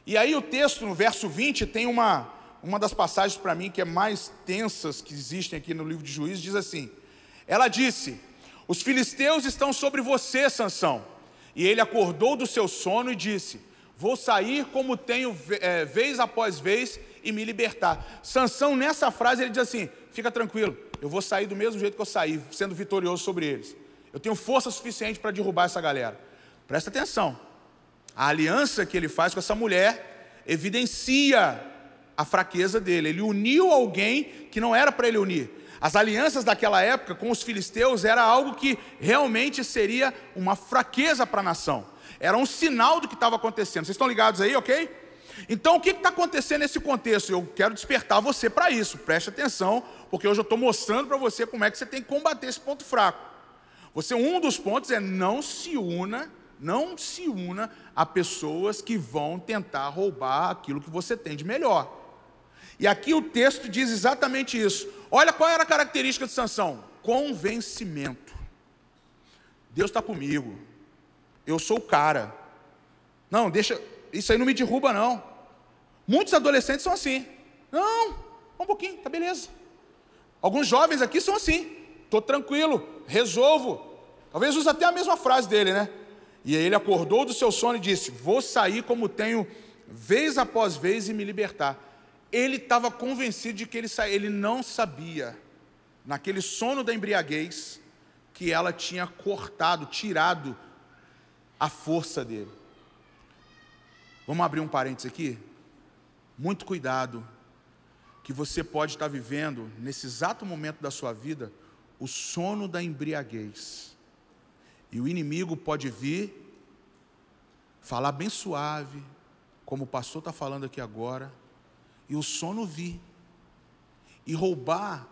E aí o texto, no verso 20, tem uma, uma das passagens para mim que é mais tensas que existem aqui no livro de Juízes, diz assim: Ela disse: Os filisteus estão sobre você, Sansão. E ele acordou do seu sono e disse: Vou sair como tenho é, vez após vez e me libertar. Sansão, nessa frase, ele diz assim: fica tranquilo, eu vou sair do mesmo jeito que eu saí, sendo vitorioso sobre eles. Eu tenho força suficiente para derrubar essa galera. Presta atenção. A aliança que ele faz com essa mulher evidencia a fraqueza dele. Ele uniu alguém que não era para ele unir. As alianças daquela época com os filisteus era algo que realmente seria uma fraqueza para a nação era um sinal do que estava acontecendo. Vocês estão ligados aí, ok? Então, o que está acontecendo nesse contexto? Eu quero despertar você para isso, preste atenção, porque hoje eu estou mostrando para você como é que você tem que combater esse ponto fraco. Você, um dos pontos é não se una, não se una a pessoas que vão tentar roubar aquilo que você tem de melhor. E aqui o texto diz exatamente isso. Olha qual era a característica de Sansão: convencimento. Deus está comigo. Eu sou o cara. Não, deixa, isso aí não me derruba não. Muitos adolescentes são assim. Não, um pouquinho, tá beleza. Alguns jovens aqui são assim. Tô tranquilo, resolvo. Talvez use até a mesma frase dele, né? E aí ele acordou do seu sono e disse: Vou sair como tenho vez após vez e me libertar. Ele estava convencido de que ele sa... ele não sabia, naquele sono da embriaguez, que ela tinha cortado, tirado a força dele. Vamos abrir um parênteses aqui? Muito cuidado, que você pode estar vivendo, nesse exato momento da sua vida, o sono da embriaguez. E o inimigo pode vir, falar bem suave, como o pastor está falando aqui agora, e o sono vir, e roubar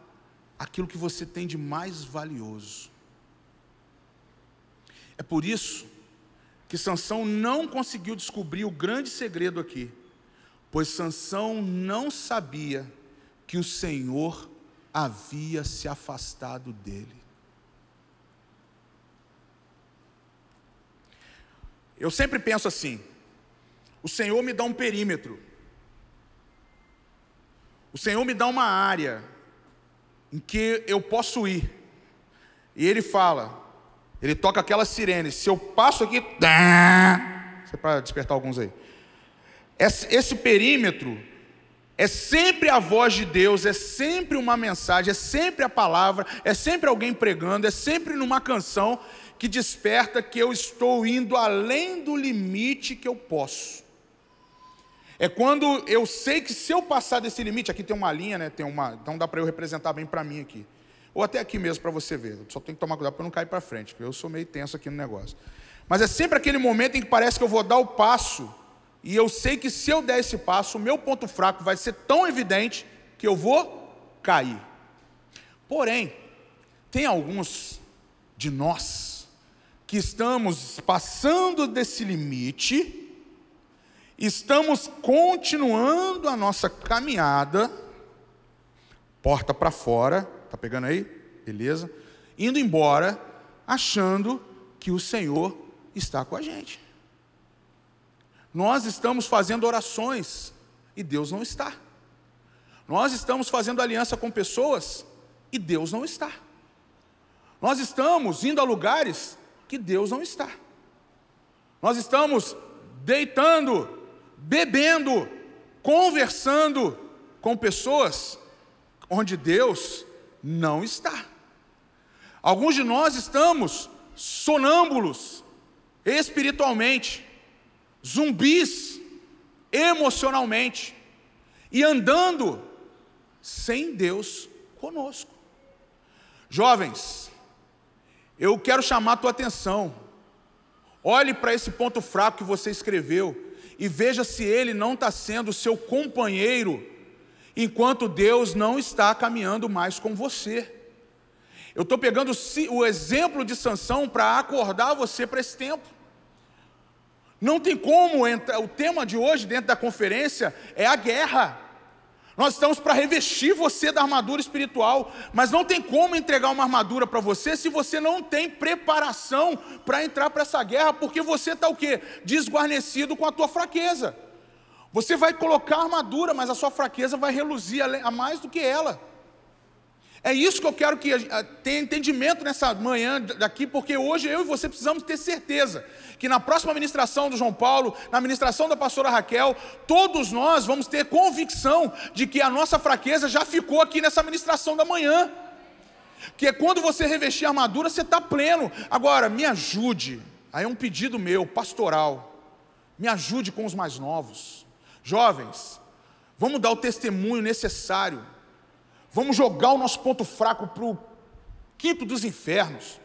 aquilo que você tem de mais valioso. É por isso que Sansão não conseguiu descobrir o grande segredo aqui, pois Sansão não sabia que o Senhor havia se afastado dele. Eu sempre penso assim: o Senhor me dá um perímetro, o Senhor me dá uma área em que eu posso ir, e Ele fala: ele toca aquela sirene. Se eu passo aqui, é para despertar alguns aí. Esse, esse perímetro é sempre a voz de Deus, é sempre uma mensagem, é sempre a palavra, é sempre alguém pregando, é sempre numa canção que desperta que eu estou indo além do limite que eu posso. É quando eu sei que se eu passar desse limite, aqui tem uma linha, né? Tem uma, então dá para eu representar bem para mim aqui. Ou até aqui mesmo para você ver. Só tem que tomar cuidado para não cair para frente, porque eu sou meio tenso aqui no negócio. Mas é sempre aquele momento em que parece que eu vou dar o passo, e eu sei que se eu der esse passo, o meu ponto fraco vai ser tão evidente que eu vou cair. Porém, tem alguns de nós que estamos passando desse limite, estamos continuando a nossa caminhada, porta para fora, tá pegando aí? Beleza? Indo embora, achando que o Senhor está com a gente. Nós estamos fazendo orações e Deus não está. Nós estamos fazendo aliança com pessoas e Deus não está. Nós estamos indo a lugares que Deus não está. Nós estamos deitando, bebendo, conversando com pessoas onde Deus não está. Alguns de nós estamos sonâmbulos espiritualmente, zumbis emocionalmente e andando sem Deus conosco. Jovens, eu quero chamar a tua atenção. Olhe para esse ponto fraco que você escreveu e veja se ele não está sendo seu companheiro enquanto Deus não está caminhando mais com você. Eu estou pegando o exemplo de Sansão para acordar você para esse tempo. Não tem como entrar. O tema de hoje, dentro da conferência, é a guerra. Nós estamos para revestir você da armadura espiritual, mas não tem como entregar uma armadura para você se você não tem preparação para entrar para essa guerra, porque você está o quê? Desguarnecido com a tua fraqueza. Você vai colocar armadura, mas a sua fraqueza vai reluzir a mais do que ela. É isso que eu quero que tenha entendimento nessa manhã daqui, porque hoje eu e você precisamos ter certeza que na próxima ministração do João Paulo, na ministração da pastora Raquel, todos nós vamos ter convicção de que a nossa fraqueza já ficou aqui nessa ministração da manhã. Que é quando você revestir a armadura, você está pleno. Agora, me ajude, aí é um pedido meu, pastoral, me ajude com os mais novos. Jovens, vamos dar o testemunho necessário Vamos jogar o nosso ponto fraco para o quinto dos infernos.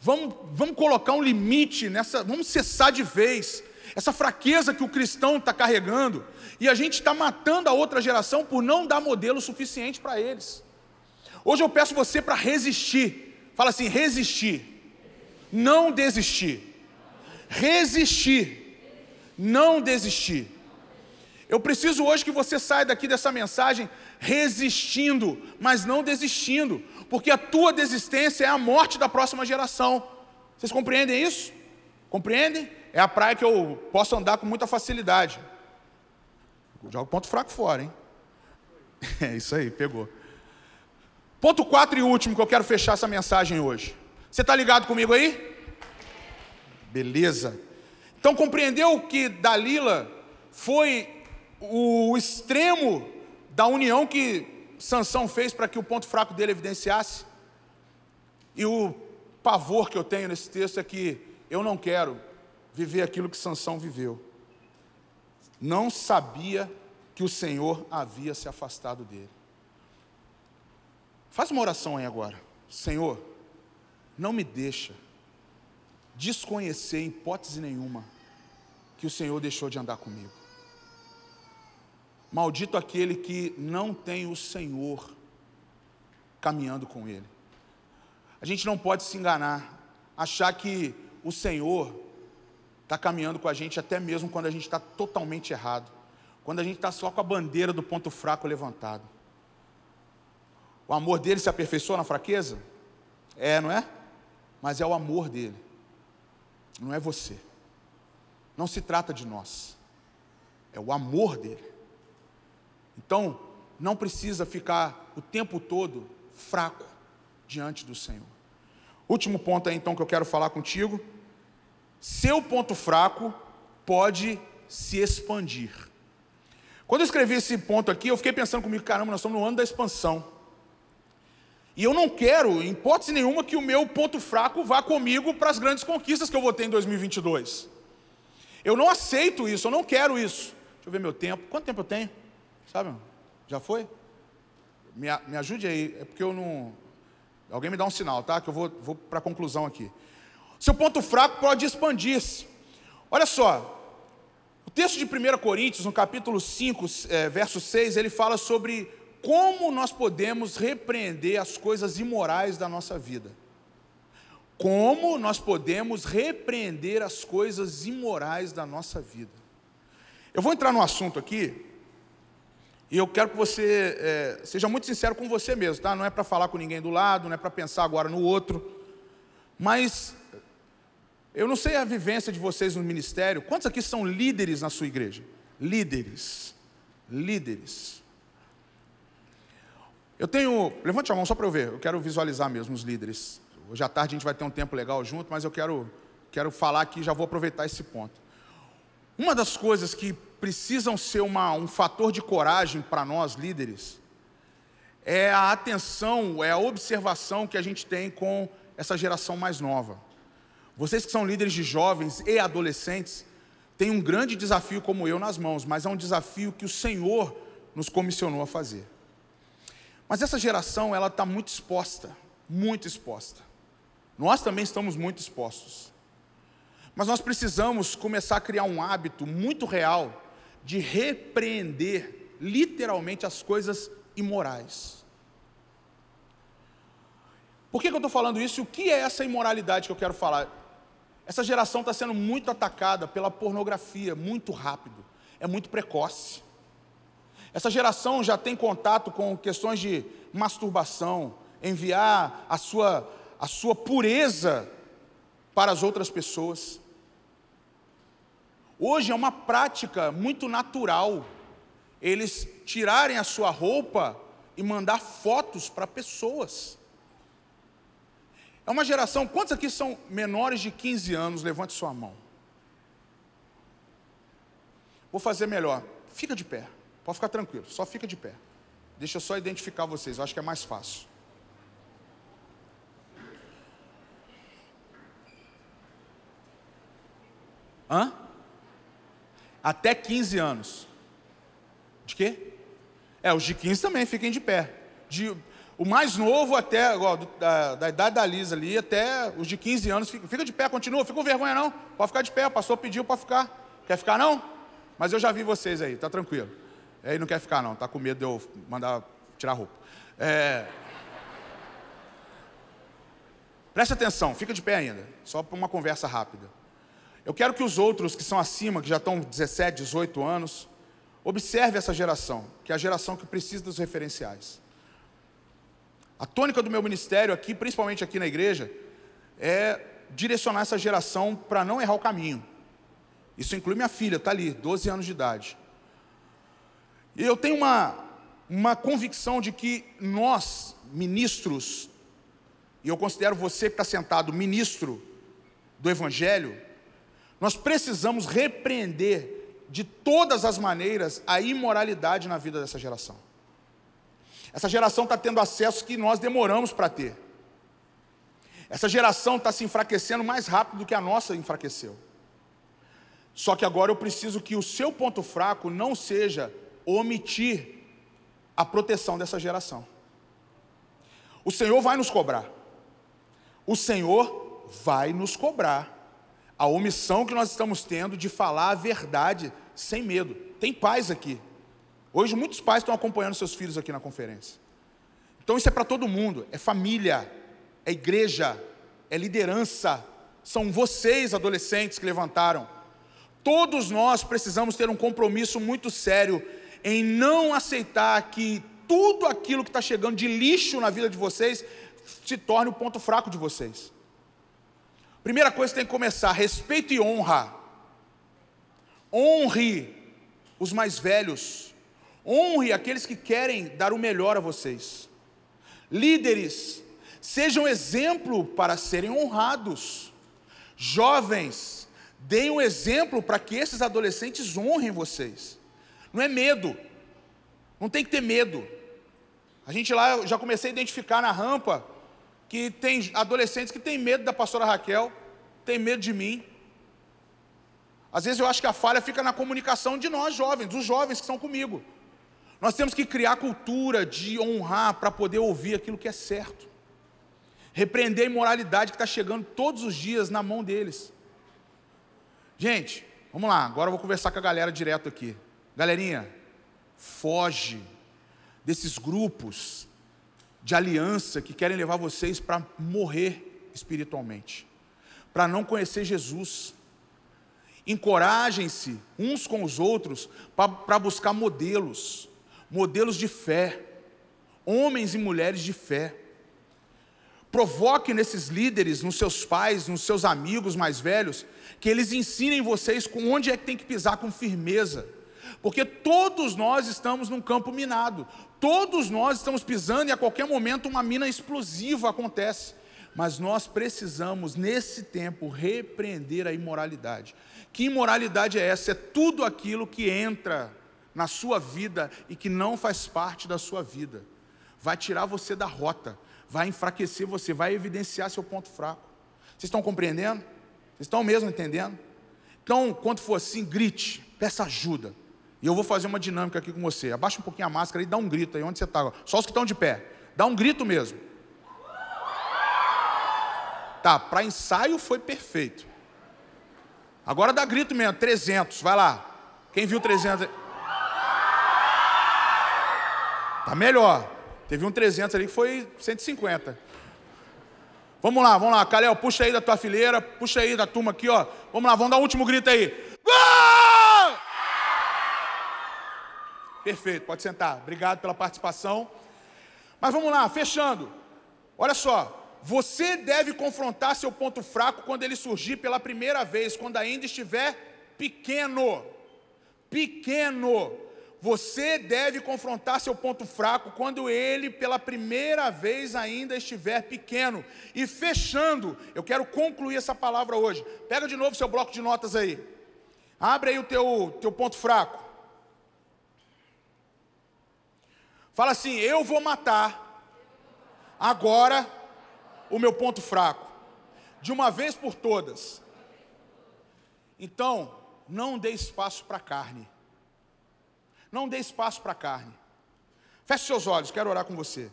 Vamos, vamos colocar um limite nessa, vamos cessar de vez essa fraqueza que o cristão está carregando. E a gente está matando a outra geração por não dar modelo suficiente para eles. Hoje eu peço você para resistir. Fala assim: resistir. Não desistir. Resistir. Não desistir. Eu preciso hoje que você saia daqui dessa mensagem resistindo, mas não desistindo, porque a tua desistência é a morte da próxima geração. Vocês compreendem isso? Compreendem? É a praia que eu posso andar com muita facilidade. Joga ponto fraco fora, hein? É isso aí, pegou. Ponto 4 e último que eu quero fechar essa mensagem hoje. Você está ligado comigo aí? Beleza. Então compreendeu que Dalila foi o extremo da união que Sansão fez para que o ponto fraco dele evidenciasse. E o pavor que eu tenho nesse texto é que eu não quero viver aquilo que Sansão viveu. Não sabia que o Senhor havia se afastado dele. Faz uma oração aí agora. Senhor, não me deixa desconhecer em hipótese nenhuma que o Senhor deixou de andar comigo. Maldito aquele que não tem o Senhor caminhando com ele. A gente não pode se enganar, achar que o Senhor está caminhando com a gente até mesmo quando a gente está totalmente errado, quando a gente está só com a bandeira do ponto fraco levantado. O amor dele se aperfeiçoa na fraqueza? É, não é? Mas é o amor dele, não é você. Não se trata de nós, é o amor dele. Então, não precisa ficar o tempo todo fraco diante do Senhor. Último ponto aí, então, que eu quero falar contigo. Seu ponto fraco pode se expandir. Quando eu escrevi esse ponto aqui, eu fiquei pensando comigo, caramba, nós estamos no ano da expansão. E eu não quero, em hipótese nenhuma, que o meu ponto fraco vá comigo para as grandes conquistas que eu vou ter em 2022. Eu não aceito isso, eu não quero isso. Deixa eu ver meu tempo. Quanto tempo eu tenho? Sabe? Já foi? Me, me ajude aí, é porque eu não. Alguém me dá um sinal, tá? Que eu vou, vou para a conclusão aqui. Seu ponto fraco pode expandir-se. Olha só, o texto de 1 Coríntios, no capítulo 5, é, verso 6, ele fala sobre como nós podemos repreender as coisas imorais da nossa vida. Como nós podemos repreender as coisas imorais da nossa vida. Eu vou entrar no assunto aqui, e eu quero que você é, seja muito sincero com você mesmo, tá? Não é para falar com ninguém do lado, não é para pensar agora no outro, mas eu não sei a vivência de vocês no ministério. Quantos aqui são líderes na sua igreja? Líderes. Líderes. Eu tenho. Levante a mão só para eu ver. Eu quero visualizar mesmo os líderes. Hoje à tarde a gente vai ter um tempo legal junto, mas eu quero, quero falar aqui, já vou aproveitar esse ponto. Uma das coisas que precisam ser uma, um fator de coragem para nós líderes é a atenção, é a observação que a gente tem com essa geração mais nova. Vocês que são líderes de jovens e adolescentes têm um grande desafio como eu nas mãos, mas é um desafio que o Senhor nos comissionou a fazer. Mas essa geração ela está muito exposta, muito exposta. Nós também estamos muito expostos. Mas nós precisamos começar a criar um hábito muito real de repreender literalmente as coisas imorais. Por que, que eu estou falando isso? O que é essa imoralidade que eu quero falar? Essa geração está sendo muito atacada pela pornografia, muito rápido, é muito precoce. Essa geração já tem contato com questões de masturbação, enviar a sua, a sua pureza para as outras pessoas. Hoje é uma prática muito natural eles tirarem a sua roupa e mandar fotos para pessoas. É uma geração, quantos aqui são menores de 15 anos? Levante sua mão. Vou fazer melhor. Fica de pé. Pode ficar tranquilo, só fica de pé. Deixa eu só identificar vocês, eu acho que é mais fácil. Hã? Até 15 anos. De quê? É, os de 15 também fiquem de pé. De, o mais novo até, ó, da, da, idade da Lisa ali, até os de 15 anos, fica, fica de pé, continua, fica com vergonha não. Pode ficar de pé, o pastor pediu para ficar. Quer ficar não? Mas eu já vi vocês aí, tá tranquilo. Aí não quer ficar não, tá com medo de eu mandar tirar a roupa. É... Preste atenção, fica de pé ainda, só para uma conversa rápida. Eu quero que os outros que são acima, que já estão 17, 18 anos, observe essa geração, que é a geração que precisa dos referenciais. A tônica do meu ministério aqui, principalmente aqui na igreja, é direcionar essa geração para não errar o caminho. Isso inclui minha filha, está ali, 12 anos de idade. E eu tenho uma, uma convicção de que nós, ministros, e eu considero você que está sentado ministro do Evangelho, nós precisamos repreender de todas as maneiras a imoralidade na vida dessa geração. Essa geração está tendo acesso que nós demoramos para ter. Essa geração está se enfraquecendo mais rápido do que a nossa enfraqueceu. Só que agora eu preciso que o seu ponto fraco não seja omitir a proteção dessa geração. O Senhor vai nos cobrar. O Senhor vai nos cobrar a omissão que nós estamos tendo de falar a verdade sem medo. Tem pais aqui. Hoje muitos pais estão acompanhando seus filhos aqui na conferência. Então isso é para todo mundo, é família, é igreja, é liderança. São vocês, adolescentes, que levantaram. Todos nós precisamos ter um compromisso muito sério em não aceitar que tudo aquilo que está chegando de lixo na vida de vocês se torne o ponto fraco de vocês. Primeira coisa que tem que começar: respeito e honra. Honre os mais velhos. Honre aqueles que querem dar o melhor a vocês. Líderes, sejam exemplo para serem honrados. Jovens, deem um exemplo para que esses adolescentes honrem vocês. Não é medo, não tem que ter medo. A gente lá, eu já comecei a identificar na rampa que tem adolescentes que têm medo da pastora Raquel, tem medo de mim. Às vezes eu acho que a falha fica na comunicação de nós jovens, dos jovens que estão comigo. Nós temos que criar cultura de honrar para poder ouvir aquilo que é certo. Repreender a imoralidade que está chegando todos os dias na mão deles. Gente, vamos lá, agora eu vou conversar com a galera direto aqui. Galerinha, foge desses grupos de aliança que querem levar vocês para morrer espiritualmente, para não conhecer Jesus. Encorajem-se uns com os outros para buscar modelos, modelos de fé, homens e mulheres de fé. Provoque nesses líderes, nos seus pais, nos seus amigos mais velhos, que eles ensinem vocês com onde é que tem que pisar com firmeza. Porque todos nós estamos num campo minado. Todos nós estamos pisando e a qualquer momento uma mina explosiva acontece. Mas nós precisamos, nesse tempo, repreender a imoralidade. Que imoralidade é essa? É tudo aquilo que entra na sua vida e que não faz parte da sua vida. Vai tirar você da rota vai enfraquecer você, vai evidenciar seu ponto fraco. Vocês estão compreendendo? Vocês estão mesmo entendendo? Então, quando for assim, grite, peça ajuda. E eu vou fazer uma dinâmica aqui com você. Abaixa um pouquinho a máscara e dá um grito aí onde você está. Só os que estão de pé. Dá um grito mesmo. Tá, para ensaio foi perfeito. Agora dá grito mesmo, 300, vai lá. Quem viu 300? Tá melhor. Teve um 300 ali que foi 150. Vamos lá, vamos lá. Calel, puxa aí da tua fileira, puxa aí da turma aqui, ó. Vamos lá, vamos dar o último grito aí. Perfeito, pode sentar. Obrigado pela participação. Mas vamos lá, fechando. Olha só, você deve confrontar seu ponto fraco quando ele surgir pela primeira vez, quando ainda estiver pequeno. Pequeno. Você deve confrontar seu ponto fraco quando ele, pela primeira vez, ainda estiver pequeno. E fechando, eu quero concluir essa palavra hoje. Pega de novo seu bloco de notas aí. Abre aí o teu, teu ponto fraco. Fala assim: Eu vou matar agora o meu ponto fraco, de uma vez por todas. Então, não dê espaço para a carne. Não dê espaço para a carne. Feche seus olhos, quero orar com você.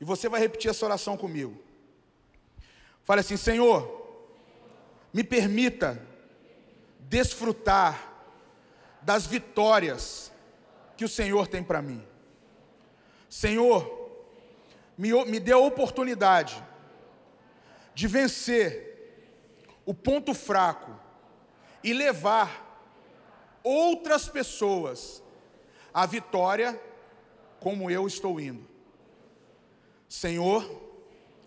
E você vai repetir essa oração comigo. Fale assim: Senhor, me permita desfrutar das vitórias que o Senhor tem para mim. Senhor, me, me dê a oportunidade de vencer o ponto fraco e levar outras pessoas a vitória como eu estou indo. Senhor,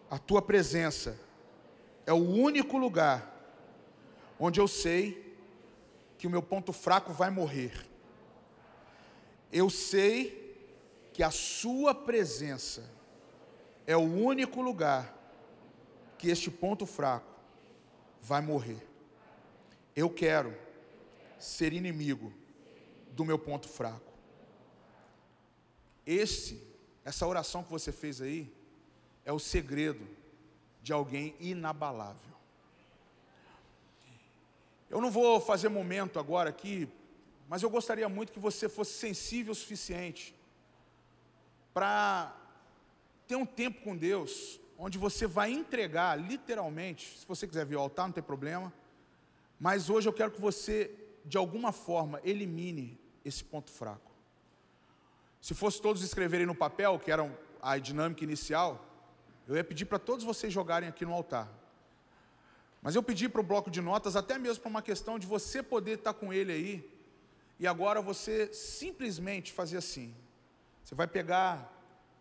a tua presença é o único lugar onde eu sei que o meu ponto fraco vai morrer. Eu sei que a sua presença é o único lugar que este ponto fraco vai morrer. Eu quero ser inimigo do meu ponto fraco. Esse, essa oração que você fez aí, é o segredo de alguém inabalável. Eu não vou fazer momento agora aqui, mas eu gostaria muito que você fosse sensível o suficiente para ter um tempo com Deus, onde você vai entregar, literalmente, se você quiser vir ao altar, não tem problema, mas hoje eu quero que você de alguma forma, elimine esse ponto fraco. Se fosse todos escreverem no papel, que era a dinâmica inicial, eu ia pedir para todos vocês jogarem aqui no altar. Mas eu pedi para o bloco de notas, até mesmo para uma questão de você poder estar com ele aí, e agora você simplesmente fazer assim. Você vai pegar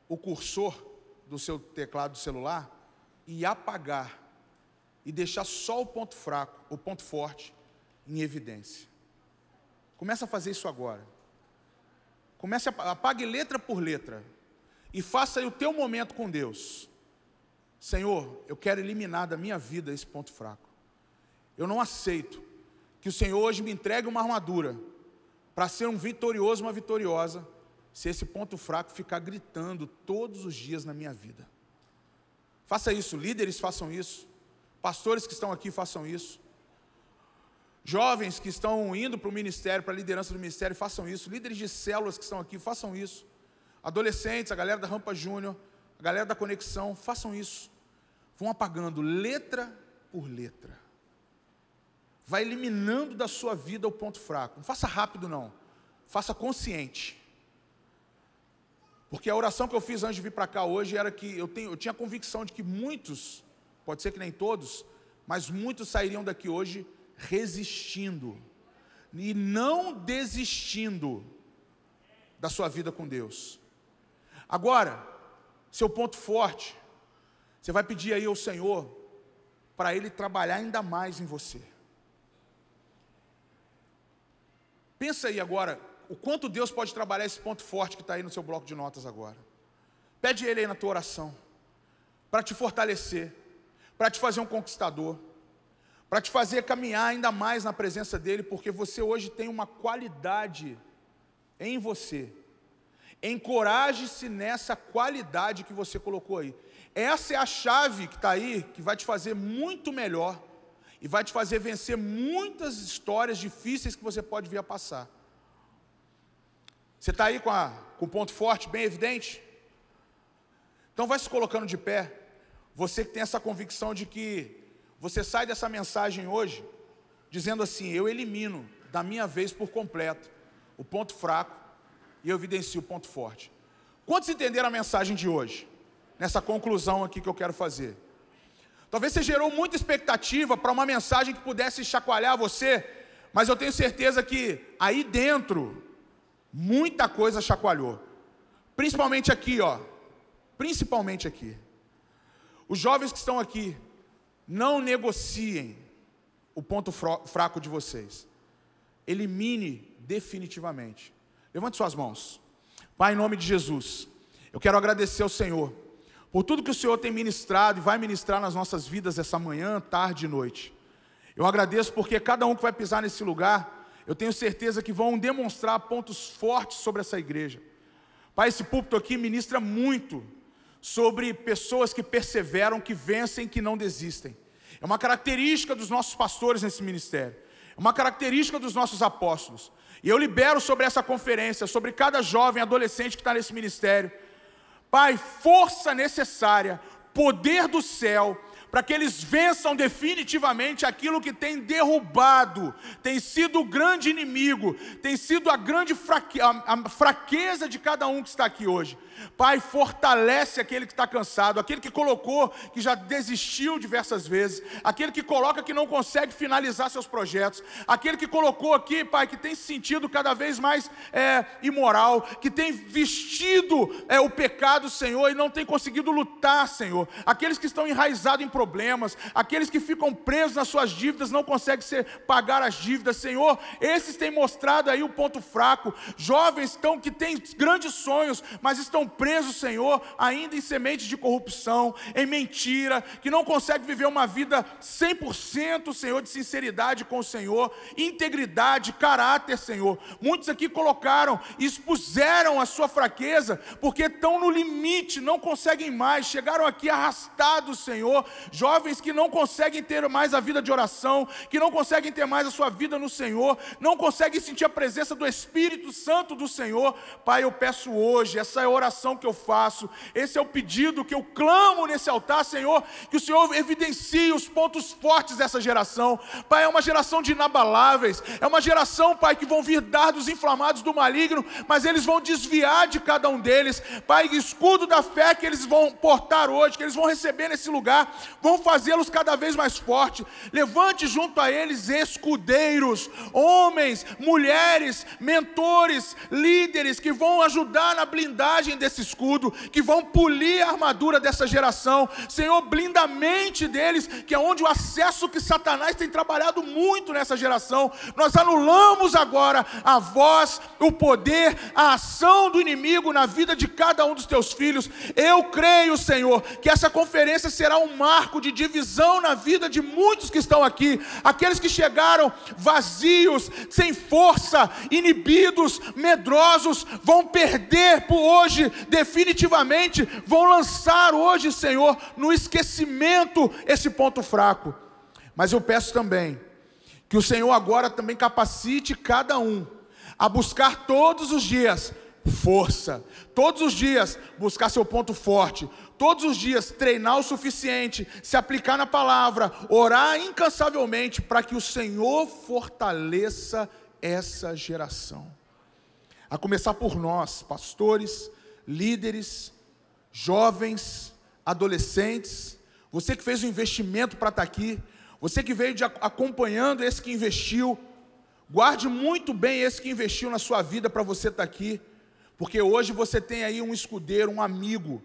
o cursor do seu teclado do celular e apagar, e deixar só o ponto fraco, o ponto forte, em evidência. Começa a fazer isso agora. Comece a apague letra por letra e faça o teu momento com Deus. Senhor, eu quero eliminar da minha vida esse ponto fraco. Eu não aceito que o Senhor hoje me entregue uma armadura para ser um vitorioso, uma vitoriosa, se esse ponto fraco ficar gritando todos os dias na minha vida. Faça isso, líderes façam isso, pastores que estão aqui façam isso. Jovens que estão indo para o ministério, para a liderança do ministério, façam isso. Líderes de células que estão aqui, façam isso. Adolescentes, a galera da Rampa Júnior, a galera da Conexão, façam isso. Vão apagando letra por letra. Vai eliminando da sua vida o ponto fraco. Não faça rápido, não. Faça consciente. Porque a oração que eu fiz antes de vir para cá hoje era que eu, tenho, eu tinha a convicção de que muitos, pode ser que nem todos, mas muitos sairiam daqui hoje resistindo e não desistindo da sua vida com Deus. Agora, seu ponto forte, você vai pedir aí ao Senhor para Ele trabalhar ainda mais em você. Pensa aí agora, o quanto Deus pode trabalhar esse ponto forte que está aí no seu bloco de notas agora. Pede Ele aí na tua oração, para te fortalecer, para te fazer um conquistador, para te fazer caminhar ainda mais na presença dEle, porque você hoje tem uma qualidade em você. Encoraje-se nessa qualidade que você colocou aí. Essa é a chave que está aí, que vai te fazer muito melhor e vai te fazer vencer muitas histórias difíceis que você pode vir a passar. Você está aí com, a, com o ponto forte bem evidente? Então vai se colocando de pé. Você que tem essa convicção de que você sai dessa mensagem hoje dizendo assim: eu elimino da minha vez por completo o ponto fraco e eu evidencio o ponto forte. Quantos entenderam a mensagem de hoje? Nessa conclusão aqui que eu quero fazer. Talvez você gerou muita expectativa para uma mensagem que pudesse chacoalhar você, mas eu tenho certeza que aí dentro Muita coisa chacoalhou. Principalmente aqui, ó. Principalmente aqui. Os jovens que estão aqui, não negociem o ponto fraco de vocês. Elimine definitivamente. Levante suas mãos. Pai, em nome de Jesus, eu quero agradecer ao Senhor por tudo que o Senhor tem ministrado e vai ministrar nas nossas vidas essa manhã, tarde e noite. Eu agradeço porque cada um que vai pisar nesse lugar eu tenho certeza que vão demonstrar pontos fortes sobre essa igreja. Pai, esse púlpito aqui ministra muito sobre pessoas que perseveram, que vencem, que não desistem. É uma característica dos nossos pastores nesse ministério, é uma característica dos nossos apóstolos. E eu libero sobre essa conferência, sobre cada jovem, adolescente que está nesse ministério, Pai, força necessária, poder do céu para que eles vençam definitivamente aquilo que tem derrubado, tem sido o grande inimigo, tem sido a grande fraque a, a fraqueza de cada um que está aqui hoje. Pai, fortalece aquele que está cansado, aquele que colocou, que já desistiu diversas vezes, aquele que coloca que não consegue finalizar seus projetos, aquele que colocou aqui, Pai, que tem se sentido cada vez mais é, imoral, que tem vestido é, o pecado, Senhor, e não tem conseguido lutar, Senhor, aqueles que estão enraizados em problemas, aqueles que ficam presos nas suas dívidas, não conseguem ser, pagar as dívidas, Senhor, esses têm mostrado aí o ponto fraco, jovens estão, que têm grandes sonhos, mas estão presos, Senhor, ainda em sementes de corrupção, em mentira, que não consegue viver uma vida 100%, Senhor, de sinceridade com o Senhor, integridade, caráter, Senhor. Muitos aqui colocaram, expuseram a sua fraqueza, porque estão no limite, não conseguem mais, chegaram aqui arrastados, Senhor, jovens que não conseguem ter mais a vida de oração, que não conseguem ter mais a sua vida no Senhor, não conseguem sentir a presença do Espírito Santo do Senhor. Pai, eu peço hoje, essa é a oração que eu faço, esse é o pedido que eu clamo nesse altar, Senhor, que o Senhor evidencie os pontos fortes dessa geração. Pai, é uma geração de inabaláveis, é uma geração, Pai, que vão vir dardos inflamados do maligno, mas eles vão desviar de cada um deles. Pai, escudo da fé que eles vão portar hoje, que eles vão receber nesse lugar, vão fazê-los cada vez mais fortes. Levante junto a eles escudeiros, homens, mulheres, mentores, líderes que vão ajudar na blindagem desse escudo, que vão polir a armadura dessa geração. Senhor, blinda a mente deles, que é onde o acesso que Satanás tem trabalhado muito nessa geração. Nós anulamos agora a voz, o poder, a ação do inimigo na vida de cada um dos teus filhos. Eu creio, Senhor, que essa conferência será um marco de divisão na vida de muitos que estão aqui, aqueles que chegaram vazios, sem força, inibidos, medrosos, vão perder por hoje definitivamente vão lançar hoje, Senhor, no esquecimento esse ponto fraco. Mas eu peço também que o Senhor agora também capacite cada um a buscar todos os dias força, todos os dias buscar seu ponto forte, todos os dias treinar o suficiente, se aplicar na palavra, orar incansavelmente para que o Senhor fortaleça essa geração. A começar por nós, pastores, líderes, jovens, adolescentes, você que fez o investimento para estar aqui, você que veio de, acompanhando esse que investiu, guarde muito bem esse que investiu na sua vida para você estar aqui, porque hoje você tem aí um escudeiro, um amigo,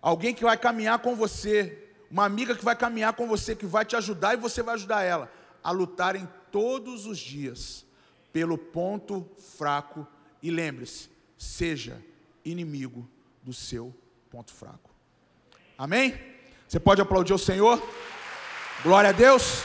alguém que vai caminhar com você, uma amiga que vai caminhar com você, que vai te ajudar e você vai ajudar ela a lutarem todos os dias pelo ponto fraco e lembre-se, seja inimigo do seu ponto fraco. Amém? Você pode aplaudir o Senhor? Glória a Deus.